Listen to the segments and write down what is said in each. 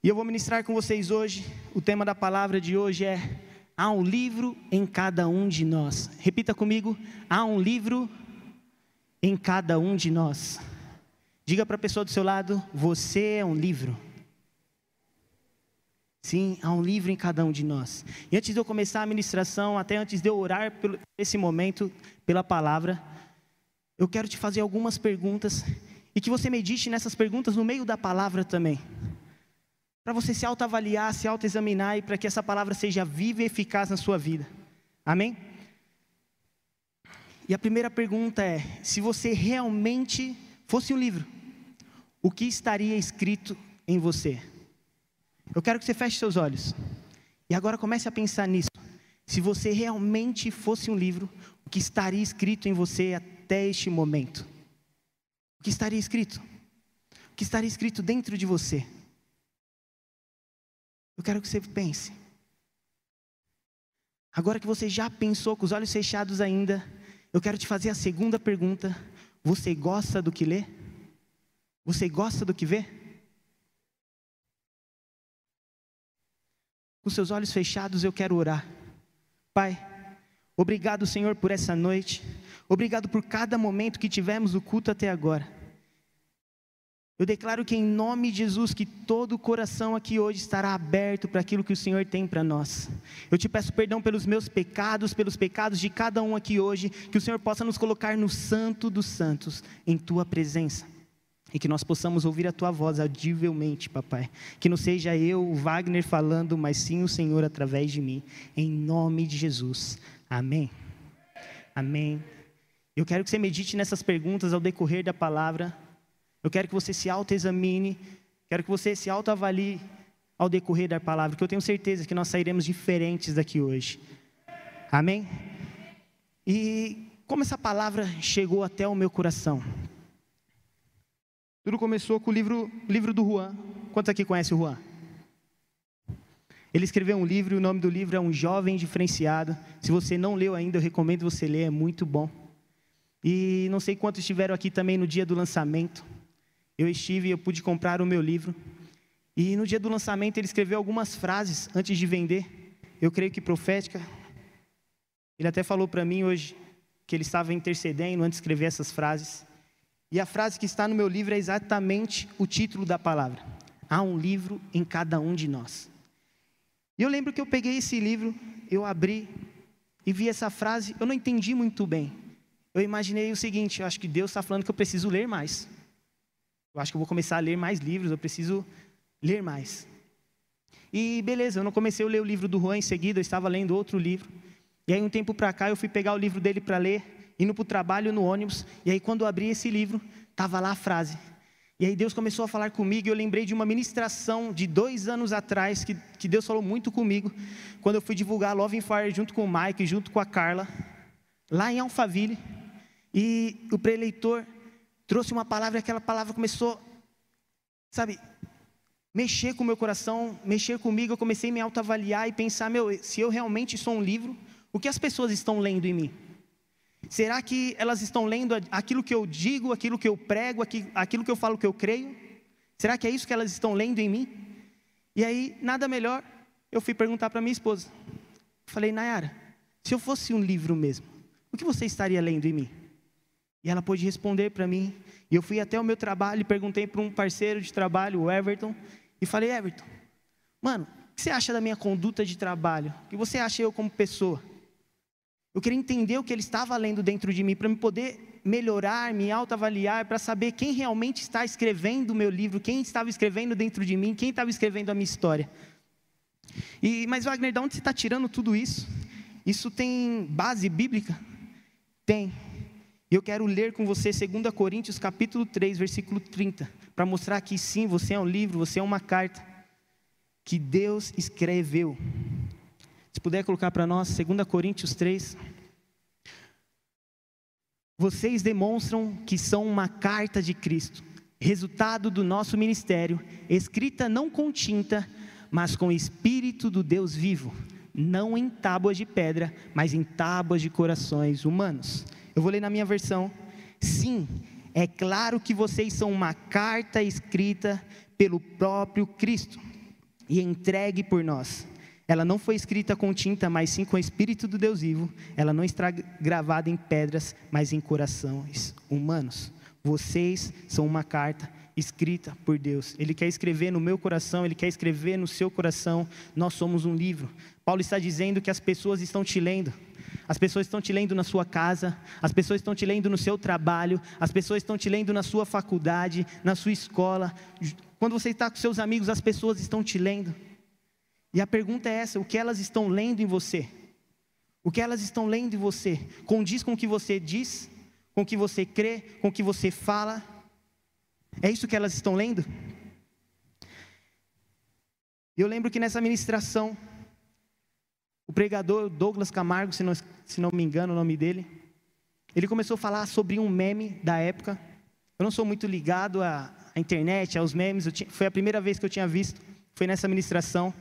E eu vou ministrar com vocês hoje, o tema da palavra de hoje é Há um livro em cada um de nós. Repita comigo: há um livro em cada um de nós. Diga para a pessoa do seu lado: você é um livro. Sim, há um livro em cada um de nós. E antes de eu começar a ministração, até antes de eu orar por esse momento, pela palavra, eu quero te fazer algumas perguntas e que você medite nessas perguntas no meio da palavra também para você se autoavaliar, se autoexaminar e para que essa palavra seja viva e eficaz na sua vida. Amém? E a primeira pergunta é: se você realmente fosse um livro, o que estaria escrito em você? Eu quero que você feche seus olhos. E agora comece a pensar nisso. Se você realmente fosse um livro, o que estaria escrito em você até este momento? O que estaria escrito? O que estaria escrito dentro de você? Eu quero que você pense. Agora que você já pensou com os olhos fechados ainda, eu quero te fazer a segunda pergunta. Você gosta do que lê? Você gosta do que vê? Com seus olhos fechados, eu quero orar. Pai, obrigado, Senhor, por essa noite. Obrigado por cada momento que tivemos o culto até agora. Eu declaro que em nome de Jesus, que todo o coração aqui hoje estará aberto para aquilo que o Senhor tem para nós. Eu te peço perdão pelos meus pecados, pelos pecados de cada um aqui hoje, que o Senhor possa nos colocar no santo dos santos, em tua presença. E que nós possamos ouvir a tua voz audivelmente, papai. Que não seja eu, o Wagner, falando, mas sim o Senhor através de mim. Em nome de Jesus. Amém. Amém. Eu quero que você medite nessas perguntas ao decorrer da palavra. Eu quero que você se autoexamine, quero que você se autoavalie ao decorrer da palavra, que eu tenho certeza que nós sairemos diferentes daqui hoje. Amém? E como essa palavra chegou até o meu coração? Tudo começou com o livro, livro do Juan. Quantos aqui conhecem o Juan? Ele escreveu um livro e o nome do livro é Um Jovem Diferenciado. Se você não leu ainda, eu recomendo você ler, é muito bom. E não sei quantos estiveram aqui também no dia do lançamento eu estive e eu pude comprar o meu livro. E no dia do lançamento ele escreveu algumas frases antes de vender. Eu creio que profética. Ele até falou para mim hoje que ele estava intercedendo antes de escrever essas frases. E a frase que está no meu livro é exatamente o título da palavra. Há um livro em cada um de nós. E eu lembro que eu peguei esse livro, eu abri e vi essa frase, eu não entendi muito bem. Eu imaginei o seguinte: eu acho que Deus está falando que eu preciso ler mais. Eu acho que eu vou começar a ler mais livros, eu preciso ler mais. E beleza, eu não comecei a ler o livro do Juan em seguida, eu estava lendo outro livro. E aí, um tempo para cá, eu fui pegar o livro dele para ler, indo para o trabalho no ônibus. E aí, quando eu abri esse livro, estava lá a frase. E aí, Deus começou a falar comigo. E eu lembrei de uma ministração de dois anos atrás, que, que Deus falou muito comigo, quando eu fui divulgar Love and Fire junto com o Mike, junto com a Carla, lá em Alphaville. E o preleitor trouxe uma palavra e aquela palavra começou, sabe, mexer com o meu coração, mexer comigo. Eu comecei a me autoavaliar e pensar: meu, se eu realmente sou um livro, o que as pessoas estão lendo em mim? Será que elas estão lendo aquilo que eu digo, aquilo que eu prego, aquilo que eu falo que eu creio? Será que é isso que elas estão lendo em mim? E aí, nada melhor, eu fui perguntar para minha esposa. Falei, Nayara, se eu fosse um livro mesmo, o que você estaria lendo em mim? E ela pôde responder para mim. E eu fui até o meu trabalho e perguntei para um parceiro de trabalho, o Everton, e falei: Everton, mano, o que você acha da minha conduta de trabalho? O que você acha eu como pessoa? Eu queria entender o que ele estava lendo dentro de mim, para me poder melhorar, me autoavaliar, para saber quem realmente está escrevendo o meu livro, quem estava escrevendo dentro de mim, quem estava escrevendo a minha história. E, mas, Wagner, de onde você está tirando tudo isso? Isso tem base bíblica? Tem. E eu quero ler com você 2 Coríntios capítulo 3, versículo 30, para mostrar que sim, você é um livro, você é uma carta que Deus escreveu. Se puder colocar para nós, 2 Coríntios 3. Vocês demonstram que são uma carta de Cristo, resultado do nosso ministério, escrita não com tinta, mas com o Espírito do Deus vivo, não em tábuas de pedra, mas em tábuas de corações humanos. Eu vou ler na minha versão. Sim, é claro que vocês são uma carta escrita pelo próprio Cristo. e entregue por nós. Ela não foi escrita com tinta, mas sim com o Espírito do Deus vivo. Ela não está gravada em pedras, mas em corações humanos. Vocês são uma carta escrita por Deus. Ele quer escrever no meu coração, ele quer escrever no seu coração. Nós somos um livro. Paulo está dizendo que as pessoas estão te lendo. As pessoas estão te lendo na sua casa, as pessoas estão te lendo no seu trabalho, as pessoas estão te lendo na sua faculdade, na sua escola. Quando você está com seus amigos, as pessoas estão te lendo. E a pergunta é essa: o que elas estão lendo em você? O que elas estão lendo em você? Condiz com o que você diz? Com o que você crê? Com o que você fala? É isso que elas estão lendo? Eu lembro que nessa ministração, o pregador Douglas Camargo, se não, se não me engano o nome dele, ele começou a falar sobre um meme da época. Eu não sou muito ligado à, à internet, aos memes, tinha, foi a primeira vez que eu tinha visto, foi nessa ministração.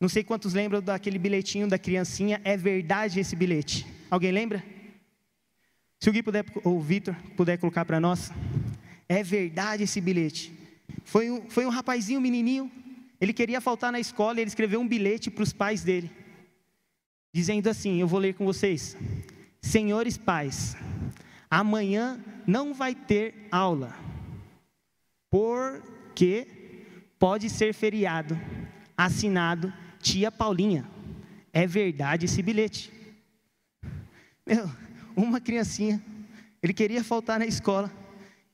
Não sei quantos lembram daquele bilhetinho da criancinha. É verdade esse bilhete? Alguém lembra? Se o Gui puder, ou o Vitor puder colocar para nós. É verdade esse bilhete. Foi um, foi um rapazinho, um menininho. Ele queria faltar na escola e ele escreveu um bilhete para os pais dele. Dizendo assim: Eu vou ler com vocês. Senhores pais, amanhã não vai ter aula. Porque pode ser feriado. Assinado Tia Paulinha, é verdade esse bilhete. Meu, uma criancinha, ele queria faltar na escola,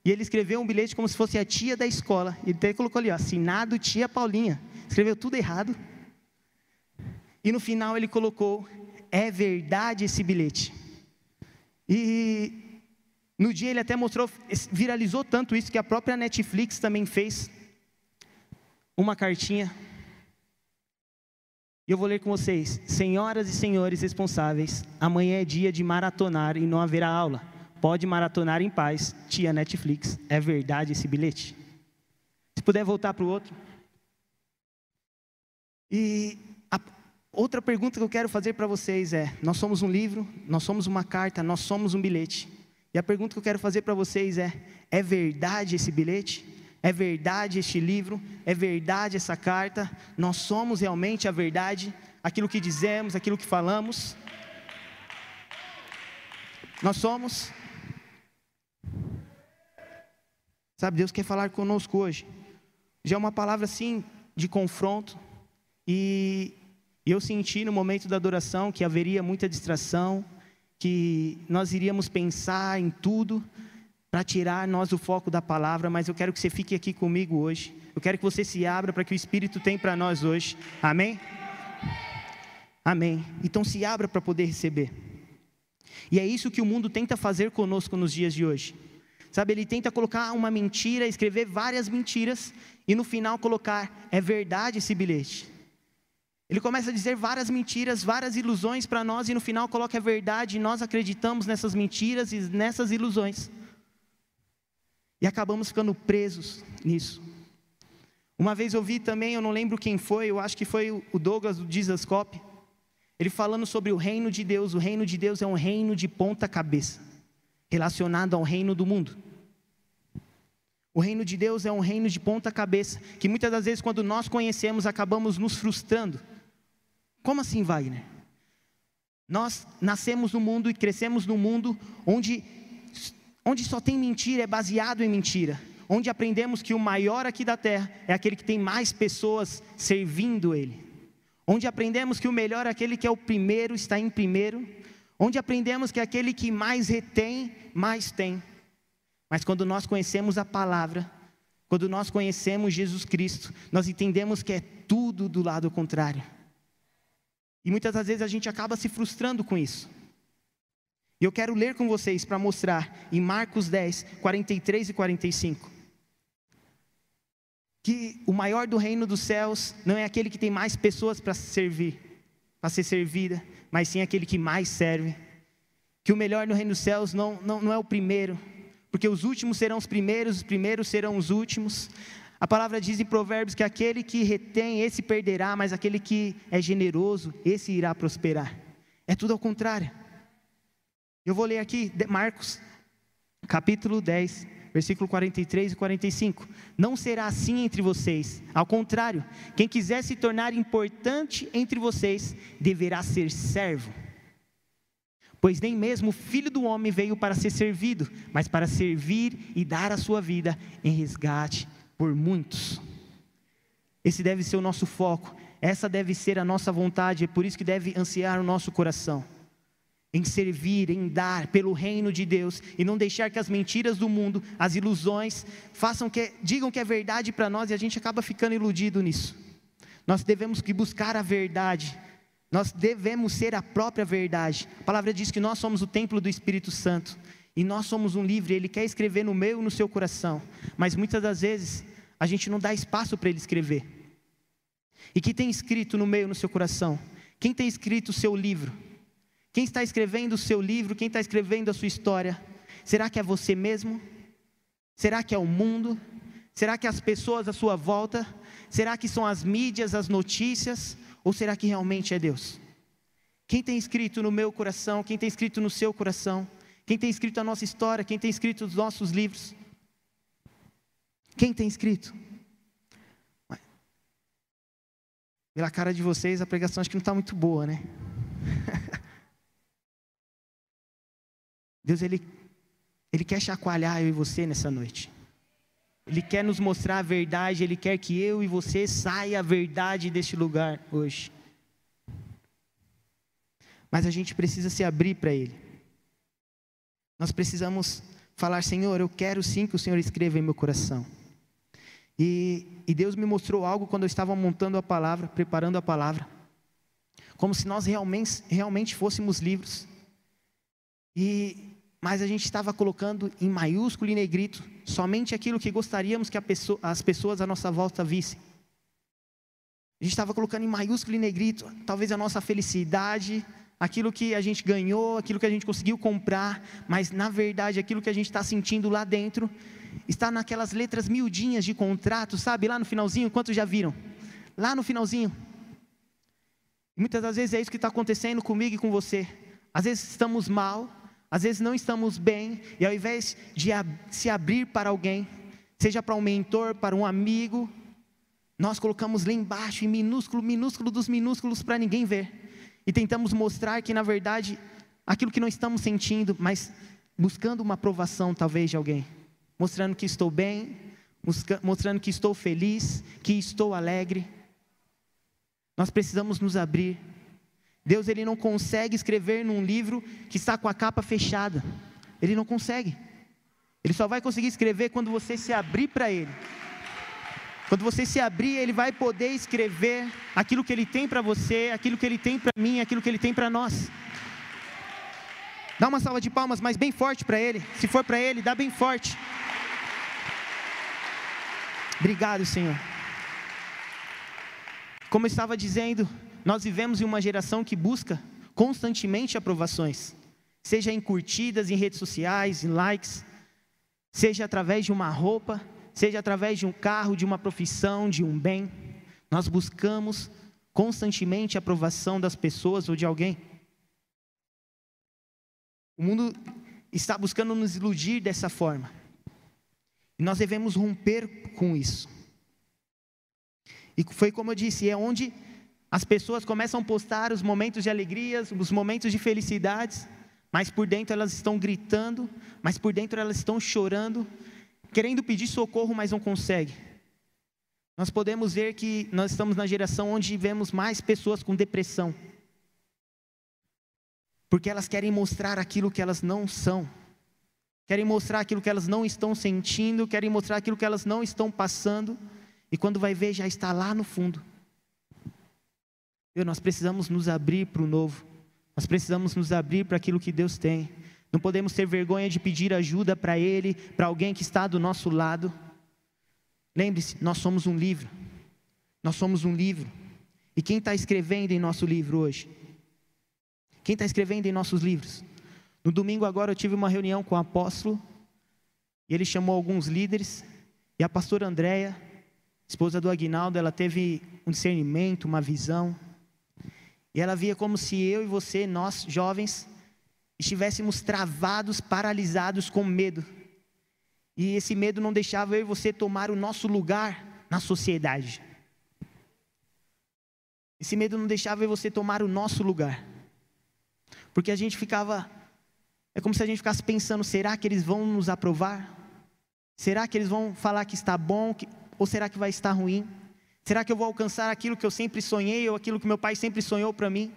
e ele escreveu um bilhete como se fosse a tia da escola. Ele até colocou ali, ó, assinado tia Paulinha. Escreveu tudo errado. E no final ele colocou, é verdade esse bilhete. E no dia ele até mostrou, viralizou tanto isso que a própria Netflix também fez uma cartinha e eu vou ler com vocês. Senhoras e senhores responsáveis, amanhã é dia de maratonar e não haverá aula. Pode maratonar em paz, tia Netflix. É verdade esse bilhete? Se puder voltar para o outro. E outra pergunta que eu quero fazer para vocês é: nós somos um livro, nós somos uma carta, nós somos um bilhete. E a pergunta que eu quero fazer para vocês é: é verdade esse bilhete? É verdade este livro? É verdade essa carta? Nós somos realmente a verdade? Aquilo que dizemos, aquilo que falamos? Nós somos? Sabe, Deus quer falar conosco hoje. Já é uma palavra assim de confronto. E eu senti no momento da adoração que haveria muita distração, que nós iríamos pensar em tudo, para tirar nós o foco da palavra, mas eu quero que você fique aqui comigo hoje. Eu quero que você se abra para que o Espírito tem para nós hoje. Amém? Amém. Então se abra para poder receber. E é isso que o mundo tenta fazer conosco nos dias de hoje. Sabe, ele tenta colocar uma mentira, escrever várias mentiras e no final colocar é verdade esse bilhete. Ele começa a dizer várias mentiras, várias ilusões para nós e no final coloca a verdade e nós acreditamos nessas mentiras e nessas ilusões. E acabamos ficando presos nisso. Uma vez eu vi também, eu não lembro quem foi, eu acho que foi o Douglas do Dizascope, ele falando sobre o reino de Deus. O reino de Deus é um reino de ponta cabeça, relacionado ao reino do mundo. O reino de Deus é um reino de ponta cabeça, que muitas das vezes, quando nós conhecemos, acabamos nos frustrando. Como assim, Wagner? Nós nascemos no mundo e crescemos no mundo onde onde só tem mentira, é baseado em mentira. Onde aprendemos que o maior aqui da terra é aquele que tem mais pessoas servindo Ele. Onde aprendemos que o melhor é aquele que é o primeiro, está em primeiro. Onde aprendemos que aquele que mais retém, mais tem. Mas quando nós conhecemos a palavra, quando nós conhecemos Jesus Cristo, nós entendemos que é tudo do lado contrário. E muitas das vezes a gente acaba se frustrando com isso. E eu quero ler com vocês para mostrar em Marcos 10, 43 e 45. Que o maior do reino dos céus não é aquele que tem mais pessoas para servir, para ser servida, mas sim aquele que mais serve. Que o melhor no reino dos céus não, não, não é o primeiro, porque os últimos serão os primeiros, os primeiros serão os últimos. A palavra diz em Provérbios que aquele que retém, esse perderá, mas aquele que é generoso, esse irá prosperar. É tudo ao contrário. Eu vou ler aqui Marcos, capítulo 10, versículo 43 e 45. Não será assim entre vocês. Ao contrário, quem quiser se tornar importante entre vocês deverá ser servo. Pois nem mesmo o filho do homem veio para ser servido, mas para servir e dar a sua vida em resgate por muitos. Esse deve ser o nosso foco, essa deve ser a nossa vontade, é por isso que deve ansiar o nosso coração em servir, em dar pelo reino de Deus e não deixar que as mentiras do mundo, as ilusões, façam que digam que é verdade para nós e a gente acaba ficando iludido nisso. Nós devemos que buscar a verdade. Nós devemos ser a própria verdade. A palavra diz que nós somos o templo do Espírito Santo e nós somos um livre, ele quer escrever no meu e no seu coração, mas muitas das vezes a gente não dá espaço para ele escrever. E que tem escrito no meio no seu coração? Quem tem escrito o seu livro? Quem está escrevendo o seu livro, quem está escrevendo a sua história? Será que é você mesmo? Será que é o mundo? Será que é as pessoas à sua volta? Será que são as mídias, as notícias? Ou será que realmente é Deus? Quem tem escrito no meu coração? Quem tem escrito no seu coração? Quem tem escrito a nossa história? Quem tem escrito os nossos livros? Quem tem escrito? Pela cara de vocês, a pregação acho que não está muito boa, né? Deus, Ele, Ele quer chacoalhar eu e você nessa noite. Ele quer nos mostrar a verdade, Ele quer que eu e você saia a verdade deste lugar hoje. Mas a gente precisa se abrir para Ele. Nós precisamos falar, Senhor, eu quero sim que o Senhor escreva em meu coração. E, e Deus me mostrou algo quando eu estava montando a palavra, preparando a palavra, como se nós realmente, realmente fôssemos livros. E mas a gente estava colocando em maiúsculo e negrito somente aquilo que gostaríamos que pessoa, as pessoas à nossa volta vissem. A gente estava colocando em maiúsculo e negrito, talvez a nossa felicidade, aquilo que a gente ganhou, aquilo que a gente conseguiu comprar, mas na verdade aquilo que a gente está sentindo lá dentro está naquelas letras miudinhas de contrato, sabe? Lá no finalzinho, quantos já viram? Lá no finalzinho. muitas das vezes é isso que está acontecendo comigo e com você. Às vezes estamos mal, às vezes não estamos bem e ao invés de se abrir para alguém, seja para um mentor, para um amigo, nós colocamos lá embaixo, em minúsculo, minúsculo dos minúsculos para ninguém ver. E tentamos mostrar que na verdade aquilo que não estamos sentindo, mas buscando uma aprovação talvez de alguém, mostrando que estou bem, mostrando que estou feliz, que estou alegre. Nós precisamos nos abrir Deus ele não consegue escrever num livro que está com a capa fechada. Ele não consegue. Ele só vai conseguir escrever quando você se abrir para ele. Quando você se abrir, ele vai poder escrever aquilo que ele tem para você, aquilo que ele tem para mim, aquilo que ele tem para nós. Dá uma salva de palmas, mas bem forte para ele. Se for para ele, dá bem forte. Obrigado, Senhor. Como eu estava dizendo, nós vivemos em uma geração que busca constantemente aprovações, seja em curtidas em redes sociais, em likes, seja através de uma roupa, seja através de um carro, de uma profissão, de um bem. Nós buscamos constantemente a aprovação das pessoas ou de alguém. O mundo está buscando nos iludir dessa forma. E nós devemos romper com isso. E foi como eu disse, é onde as pessoas começam a postar os momentos de alegrias, os momentos de felicidades, mas por dentro elas estão gritando, mas por dentro elas estão chorando, querendo pedir socorro, mas não conseguem. Nós podemos ver que nós estamos na geração onde vemos mais pessoas com depressão, porque elas querem mostrar aquilo que elas não são, querem mostrar aquilo que elas não estão sentindo, querem mostrar aquilo que elas não estão passando, e quando vai ver já está lá no fundo. Nós precisamos nos abrir para o novo. Nós precisamos nos abrir para aquilo que Deus tem. Não podemos ter vergonha de pedir ajuda para Ele, para alguém que está do nosso lado. Lembre-se, nós somos um livro. Nós somos um livro. E quem está escrevendo em nosso livro hoje? Quem está escrevendo em nossos livros? No domingo agora eu tive uma reunião com o apóstolo. E ele chamou alguns líderes. E a pastora Andréia, esposa do Aguinaldo, ela teve um discernimento, uma visão. E ela via como se eu e você, nós jovens, estivéssemos travados, paralisados com medo. E esse medo não deixava eu e você tomar o nosso lugar na sociedade. Esse medo não deixava eu e você tomar o nosso lugar. Porque a gente ficava. É como se a gente ficasse pensando: será que eles vão nos aprovar? Será que eles vão falar que está bom? Ou será que vai estar ruim? Será que eu vou alcançar aquilo que eu sempre sonhei ou aquilo que meu pai sempre sonhou para mim?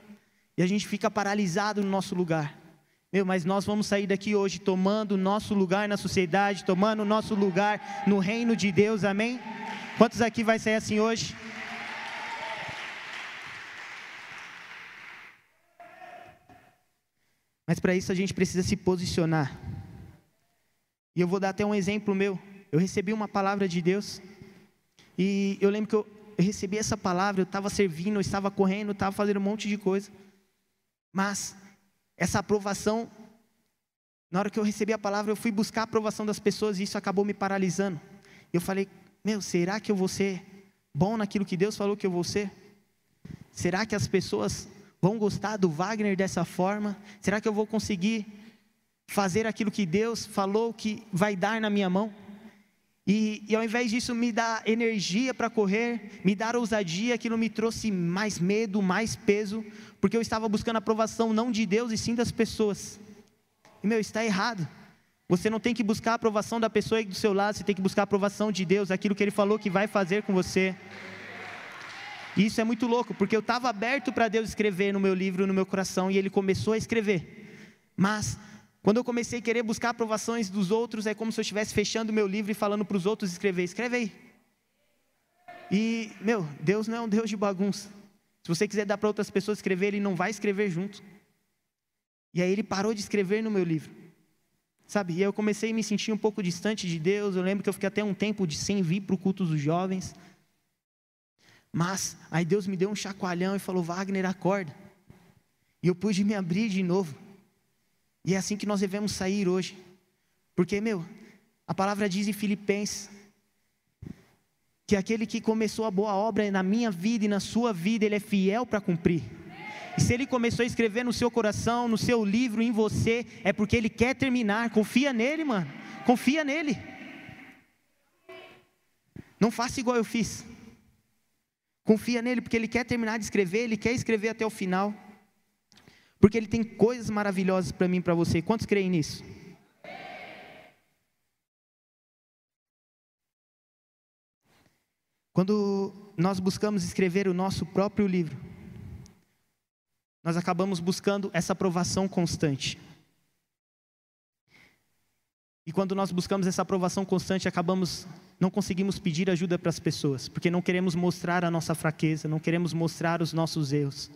E a gente fica paralisado no nosso lugar. Meu, mas nós vamos sair daqui hoje tomando o nosso lugar na sociedade, tomando o nosso lugar no reino de Deus, amém? Quantos aqui vai sair assim hoje? Mas para isso a gente precisa se posicionar. E eu vou dar até um exemplo meu. Eu recebi uma palavra de Deus. E eu lembro que eu, eu recebi essa palavra, eu estava servindo, eu estava correndo, estava fazendo um monte de coisa. Mas essa aprovação, na hora que eu recebi a palavra, eu fui buscar a aprovação das pessoas e isso acabou me paralisando. Eu falei, meu, será que eu vou ser bom naquilo que Deus falou que eu vou ser? Será que as pessoas vão gostar do Wagner dessa forma? Será que eu vou conseguir fazer aquilo que Deus falou que vai dar na minha mão? E, e, ao invés disso me dar energia para correr, me dar ousadia, aquilo me trouxe mais medo, mais peso, porque eu estava buscando aprovação não de Deus e sim das pessoas. E meu, está errado. Você não tem que buscar a aprovação da pessoa do seu lado, você tem que buscar a aprovação de Deus, aquilo que Ele falou que vai fazer com você. E isso é muito louco, porque eu estava aberto para Deus escrever no meu livro, no meu coração, e Ele começou a escrever. Mas quando eu comecei a querer buscar aprovações dos outros, é como se eu estivesse fechando o meu livro e falando para os outros escrever. Escreve aí. E, meu, Deus não é um Deus de bagunça. Se você quiser dar para outras pessoas escrever, Ele não vai escrever junto. E aí Ele parou de escrever no meu livro. Sabe? E eu comecei a me sentir um pouco distante de Deus. Eu lembro que eu fiquei até um tempo de sem vir para o culto dos jovens. Mas aí Deus me deu um chacoalhão e falou: Wagner, acorda. E eu pude me abrir de novo. E é assim que nós devemos sair hoje. Porque, meu, a palavra diz em Filipenses que aquele que começou a boa obra na minha vida e na sua vida, ele é fiel para cumprir. E se ele começou a escrever no seu coração, no seu livro, em você, é porque ele quer terminar. Confia nele, mano. Confia nele. Não faça igual eu fiz. Confia nele, porque ele quer terminar de escrever, ele quer escrever até o final. Porque Ele tem coisas maravilhosas para mim e para você. Quantos creem nisso? Quando nós buscamos escrever o nosso próprio livro, nós acabamos buscando essa aprovação constante. E quando nós buscamos essa aprovação constante, acabamos não conseguimos pedir ajuda para as pessoas, porque não queremos mostrar a nossa fraqueza, não queremos mostrar os nossos erros.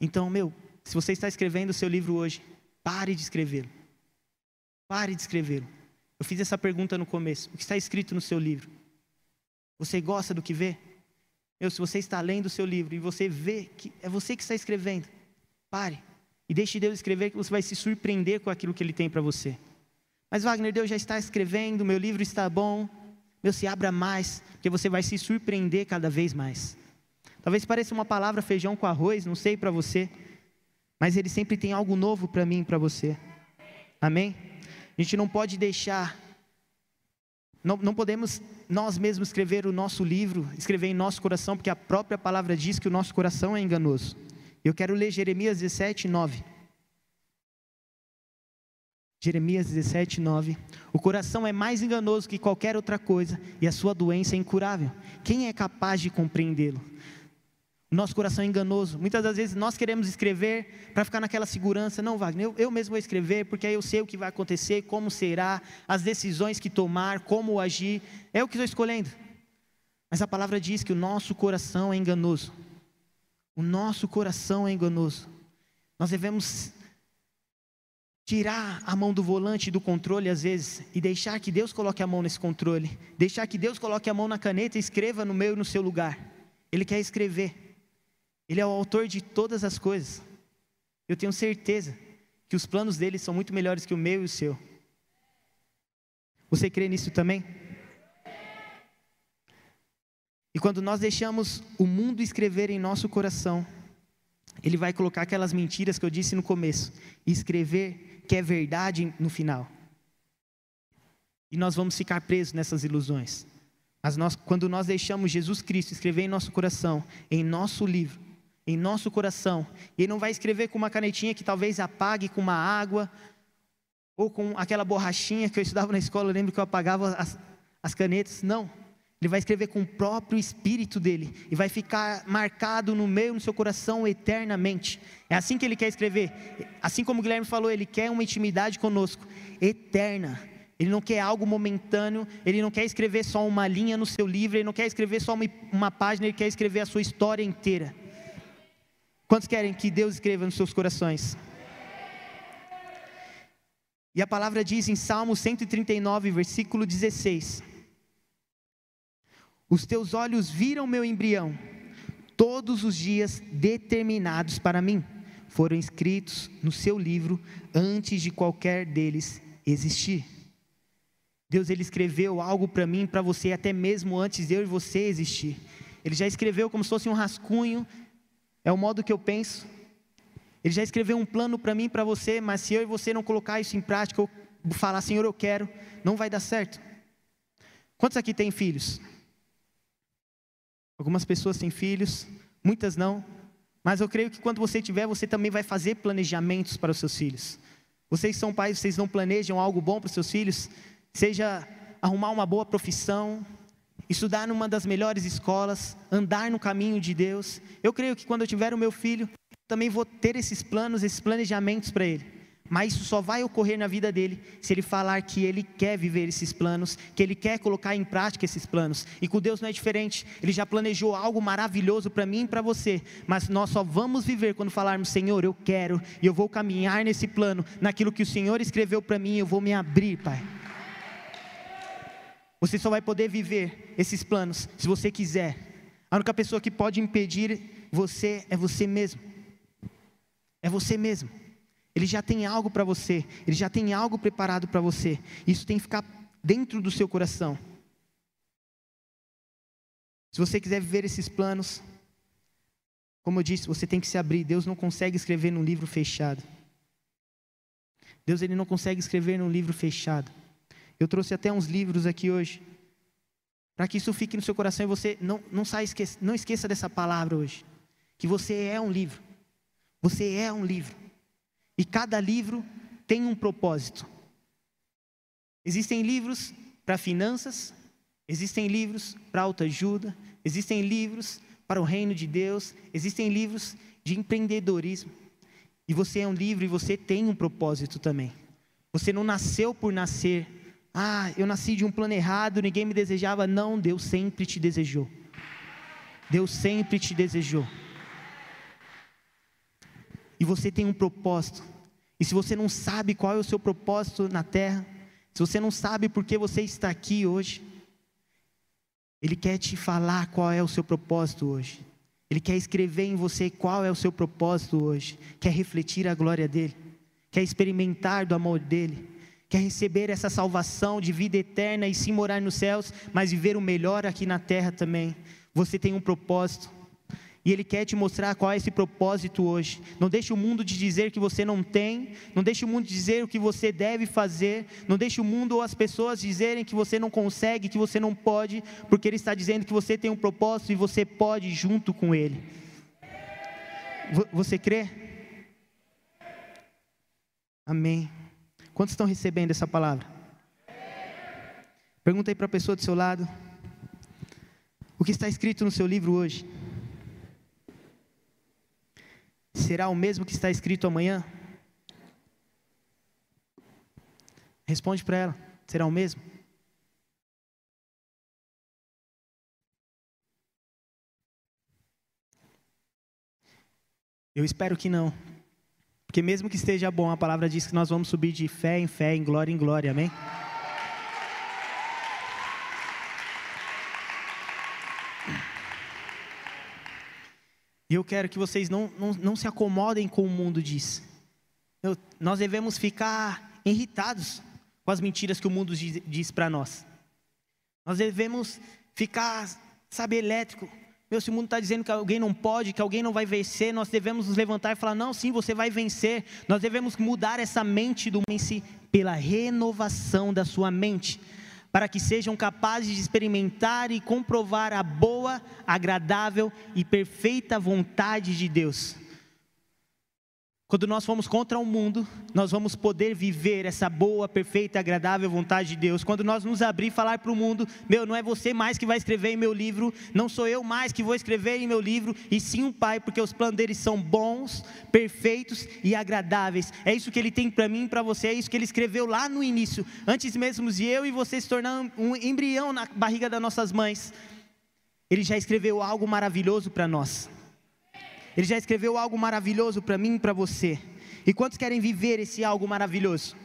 Então, meu, se você está escrevendo o seu livro hoje, pare de escrevê-lo. Pare de escrevê-lo. Eu fiz essa pergunta no começo. O que está escrito no seu livro? Você gosta do que vê? Meu, se você está lendo o seu livro e você vê que é você que está escrevendo, pare e deixe Deus escrever que você vai se surpreender com aquilo que Ele tem para você. Mas Wagner, Deus já está escrevendo, meu livro está bom. Meu, se abra mais, porque você vai se surpreender cada vez mais. Talvez pareça uma palavra feijão com arroz, não sei para você, mas Ele sempre tem algo novo para mim e para você. Amém? A gente não pode deixar, não, não podemos nós mesmos escrever o nosso livro, escrever em nosso coração, porque a própria palavra diz que o nosso coração é enganoso. Eu quero ler Jeremias 17, 9. Jeremias 17, 9. O coração é mais enganoso que qualquer outra coisa e a sua doença é incurável. Quem é capaz de compreendê-lo? nosso coração é enganoso. Muitas das vezes nós queremos escrever para ficar naquela segurança. Não, Wagner, eu, eu mesmo vou escrever, porque aí eu sei o que vai acontecer, como será, as decisões que tomar, como agir. É o que estou escolhendo. Mas a palavra diz que o nosso coração é enganoso. O nosso coração é enganoso. Nós devemos tirar a mão do volante do controle às vezes e deixar que Deus coloque a mão nesse controle, deixar que Deus coloque a mão na caneta e escreva no meu e no seu lugar. Ele quer escrever. Ele é o autor de todas as coisas. Eu tenho certeza que os planos dele são muito melhores que o meu e o seu. Você crê nisso também? E quando nós deixamos o mundo escrever em nosso coração, ele vai colocar aquelas mentiras que eu disse no começo escrever que é verdade no final. E nós vamos ficar presos nessas ilusões. Mas nós, quando nós deixamos Jesus Cristo escrever em nosso coração, em nosso livro, em nosso coração, e Ele não vai escrever com uma canetinha que talvez apague com uma água, ou com aquela borrachinha que eu estudava na escola, eu lembro que eu apagava as, as canetas. Não. Ele vai escrever com o próprio espírito dele e vai ficar marcado no meio do seu coração eternamente. É assim que ele quer escrever. Assim como o Guilherme falou, ele quer uma intimidade conosco eterna. Ele não quer algo momentâneo, ele não quer escrever só uma linha no seu livro, ele não quer escrever só uma, uma página, ele quer escrever a sua história inteira. Quantos querem que Deus escreva nos seus corações? E a palavra diz em Salmo 139, versículo 16: Os teus olhos viram meu embrião, todos os dias determinados para mim, foram escritos no seu livro antes de qualquer deles existir. Deus ele escreveu algo para mim, para você, até mesmo antes de eu e você existir. Ele já escreveu como se fosse um rascunho, é o modo que eu penso, ele já escreveu um plano para mim para você, mas se eu e você não colocar isso em prática, ou falar, Senhor, eu quero, não vai dar certo. Quantos aqui têm filhos? Algumas pessoas têm filhos, muitas não, mas eu creio que quando você tiver, você também vai fazer planejamentos para os seus filhos. Vocês são pais, vocês não planejam algo bom para os seus filhos? Seja arrumar uma boa profissão, estudar numa das melhores escolas, andar no caminho de Deus. Eu creio que quando eu tiver o meu filho, também vou ter esses planos, esses planejamentos para ele. Mas isso só vai ocorrer na vida dele se ele falar que ele quer viver esses planos, que ele quer colocar em prática esses planos. E com Deus não é diferente. Ele já planejou algo maravilhoso para mim e para você, mas nós só vamos viver quando falarmos: Senhor, eu quero e eu vou caminhar nesse plano, naquilo que o Senhor escreveu para mim, eu vou me abrir, Pai. Você só vai poder viver esses planos se você quiser. A única pessoa que pode impedir você é você mesmo. É você mesmo. Ele já tem algo para você, ele já tem algo preparado para você. Isso tem que ficar dentro do seu coração. Se você quiser viver esses planos, como eu disse, você tem que se abrir. Deus não consegue escrever num livro fechado. Deus ele não consegue escrever num livro fechado. Eu trouxe até uns livros aqui hoje, para que isso fique no seu coração e você não, não, saia, esqueça, não esqueça dessa palavra hoje. Que você é um livro. Você é um livro. E cada livro tem um propósito. Existem livros para finanças, existem livros para autoajuda, existem livros para o reino de Deus, existem livros de empreendedorismo. E você é um livro e você tem um propósito também. Você não nasceu por nascer. Ah, eu nasci de um plano errado, ninguém me desejava. Não, Deus sempre te desejou. Deus sempre te desejou e você tem um propósito. E se você não sabe qual é o seu propósito na terra, se você não sabe por que você está aqui hoje, Ele quer te falar qual é o seu propósito hoje. Ele quer escrever em você qual é o seu propósito hoje. Quer refletir a glória dEle. Quer experimentar do amor dEle. Quer receber essa salvação de vida eterna e sim morar nos céus, mas viver o melhor aqui na terra também. Você tem um propósito. E Ele quer te mostrar qual é esse propósito hoje. Não deixe o mundo te dizer que você não tem, não deixe o mundo dizer o que você deve fazer, não deixe o mundo ou as pessoas dizerem que você não consegue, que você não pode, porque Ele está dizendo que você tem um propósito e você pode junto com Ele. Você crê? Amém. Quantos estão recebendo essa palavra? Pergunta aí para a pessoa do seu lado. O que está escrito no seu livro hoje? Será o mesmo que está escrito amanhã? Responde para ela: será o mesmo? Eu espero que não. Porque mesmo que esteja bom, a palavra diz que nós vamos subir de fé em fé, em glória em glória, amém? E eu quero que vocês não, não, não se acomodem com o mundo diz. Eu, nós devemos ficar irritados com as mentiras que o mundo diz, diz para nós. Nós devemos ficar, sabe, elétrico. Meu, se o mundo está dizendo que alguém não pode, que alguém não vai vencer, nós devemos nos levantar e falar: não, sim, você vai vencer. Nós devemos mudar essa mente do mente pela renovação da sua mente. Para que sejam capazes de experimentar e comprovar a boa, agradável e perfeita vontade de Deus. Quando nós formos contra o mundo, nós vamos poder viver essa boa, perfeita, agradável vontade de Deus. Quando nós nos abrir e falar para o mundo, meu, não é você mais que vai escrever em meu livro, não sou eu mais que vou escrever em meu livro, e sim o Pai, porque os planos dele são bons, perfeitos e agradáveis. É isso que ele tem para mim e para você, é isso que ele escreveu lá no início, antes mesmo de eu e você se tornar um embrião na barriga das nossas mães. Ele já escreveu algo maravilhoso para nós. Ele já escreveu algo maravilhoso para mim e para você. E quantos querem viver esse algo maravilhoso?